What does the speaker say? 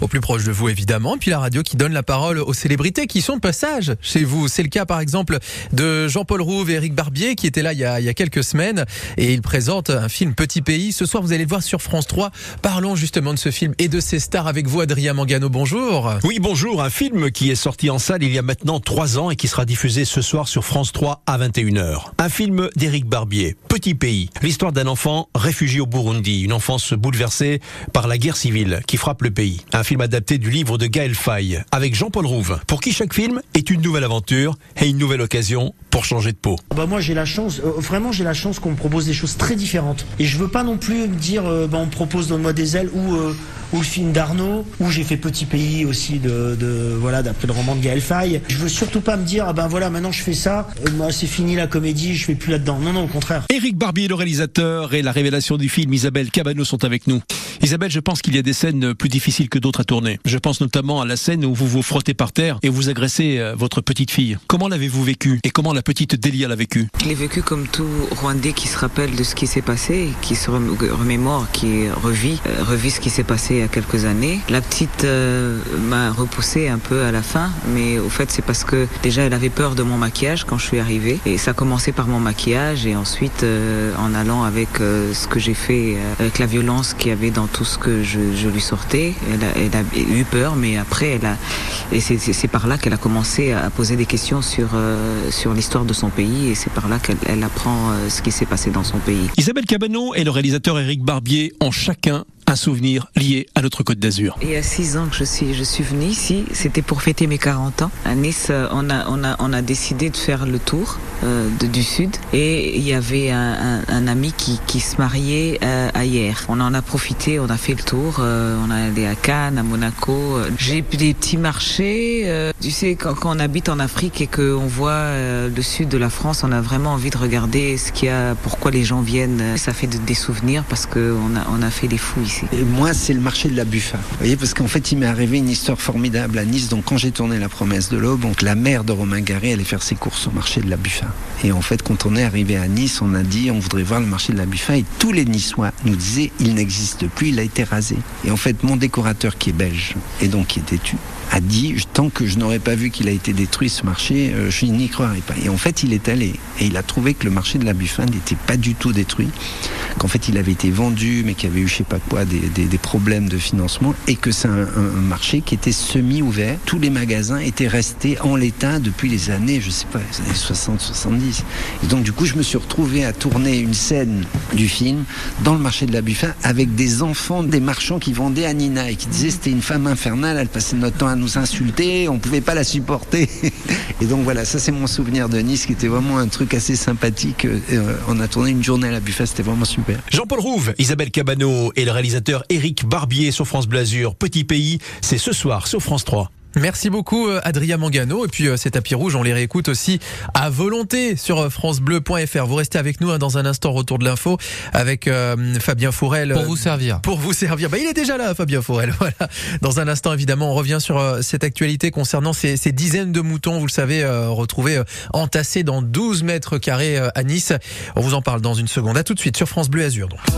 au plus proche de vous évidemment. Puis la radio qui donne la parole aux célébrités qui sont de passage chez vous. C'est le cas par exemple de Jean-Paul Rouve et Eric Barbier qui étaient là il y, a, quelques semaines et ils présentent un film Petit Pays. Ce soir vous allez le voir sur France 3. Parlons justement de ce film et de ses stars avec vous Adrien Mangano. Bonjour. Oui bonjour. Un film qui est sorti en salle il y a maintenant trois ans et qui sera diffusé ce soir sur France 3 à 21h. Un film d'Éric Barbier, Petit pays, l'histoire d'un enfant réfugié au Burundi, une enfance bouleversée par la guerre civile qui frappe le pays. Film adapté du livre de Gaël Faye avec Jean-Paul Rouve, pour qui chaque film est une nouvelle aventure et une nouvelle occasion pour changer de peau. Bah moi j'ai la chance, euh, vraiment j'ai la chance qu'on me propose des choses très différentes. Et je veux pas non plus me dire, euh, bah, on me propose Donne-moi des ailes ou, euh, ou le film d'Arnaud, ou j'ai fait Petit Pays aussi de, de voilà d'après le roman de Gaël Faye. Je veux surtout pas me dire, ah ben voilà maintenant je fais ça, moi c'est fini la comédie, je fais plus là-dedans. Non non au contraire. Éric Barbier, le réalisateur, et la révélation du film, Isabelle Cabano sont avec nous. Isabelle, je pense qu'il y a des scènes plus difficiles que d'autres à tourner. Je pense notamment à la scène où vous vous frottez par terre et vous agressez euh, votre petite fille. Comment l'avez-vous vécu et comment la petite Delia l'a vécu Je l'ai vécu comme tout Rwandais qui se rappelle de ce qui s'est passé, qui se rem- remémore, qui revit, euh, revit ce qui s'est passé a quelques années. La petite euh, m'a repoussé un peu à la fin, mais au fait c'est parce que déjà elle avait peur de mon maquillage quand je suis arrivée et ça a commencé par mon maquillage et ensuite euh, en allant avec euh, ce que j'ai fait, euh, avec la violence qu'il y avait dans tout ce que je, lui sortais. Elle a, elle a eu peur, mais après elle a et c'est- par là qu'elle a commencé à poser des questions sur euh, sur l'histoire de son pays et c'est par là qu'elle elle apprend euh, ce qui s'est passé dans son pays. Isabelle Cabano et le réalisateur Éric Barbier ont chacun un souvenir lié à notre Côte d'Azur. Il y a six ans que je suis, je suis venue ici. C'était pour fêter mes 40 ans. À Nice, euh, on a, on a, on a décidé de faire le tour euh, du sud. Et il y avait un, un, un ami qui, qui se mariait euh, hier. On en a profité, on a fait le tour. euh, on est allé à Cannes, à Monaco. J'ai des petits marchés. euh, tu sais, quand, quand on habite en Afrique et qu'on voit euh, le sud de la France, on a vraiment envie de regarder ce qu'il y a, pourquoi les gens viennent. Ça fait de- des souvenirs parce qu'on a, on a fait des fous ici. Et moi, c'est le marché de la Buffa. Vous voyez, parce qu'en fait, il m'est arrivé une histoire formidable à Nice. Donc, quand j'ai tourné La promesse de l'aube, la mère de Romain Garé allait faire ses courses au marché de la Buffa. Et en fait, quand on est arrivé à Nice, on a dit on voudrait voir le marché de la Buffa. Et tous les Niçois nous disaient il n'existe plus, il a été rasé. Et en fait, mon décorateur qui est belge et donc qui était tu a dit tant que je n'aurais pas vu qu'il a été détruit ce marché, euh, je n'y croirais pas. Et en fait, il est allé et il a trouvé que le marché de la Buffa n'était pas du tout détruit, qu'en fait il avait été vendu, mais qu'il y avait eu je sais pas quoi des, problèmes de financement et que c'est un, marché qui était semi-ouvert. Tous les magasins étaient restés en l'état depuis les années, je sais pas, les années 60-70. Et donc du coup, je me suis retrouvé à tourner une scène du film dans le marché de la Buffa avec des enfants, des marchands qui vendaient à Nina et qui disaient c'était une femme infernale, elle passait notre temps à nous insulter, on pouvait pas la supporter. Et donc voilà, ça c'est mon souvenir de Nice qui était vraiment un truc assez sympathique. Euh, on a tourné une journée à la Buffa, c'était vraiment super. Jean-Paul Rouve, Isabelle Cabano et le réalisateur Éric Barbier sur France Blasure. Petit pays, c'est ce soir sur France 3. Merci beaucoup euh, Adrien Mangano et puis euh, ces tapis rouges on les réécoute aussi à volonté sur euh, francebleu.fr. Vous restez avec nous hein, dans un instant retour de l'info avec Fabien Fourel Pour vous servir. pour vous servir. Bah, il est déjà là, Fabien Forel. Voilà. Dans un instant, évidemment, on revient sur cette actualité concernant ces, ces dizaines de moutons, vous le savez, retrouvés entassés dans 12 mètres carrés à Nice. On vous en parle dans une seconde. À tout de suite sur France Bleu Azur. Donc.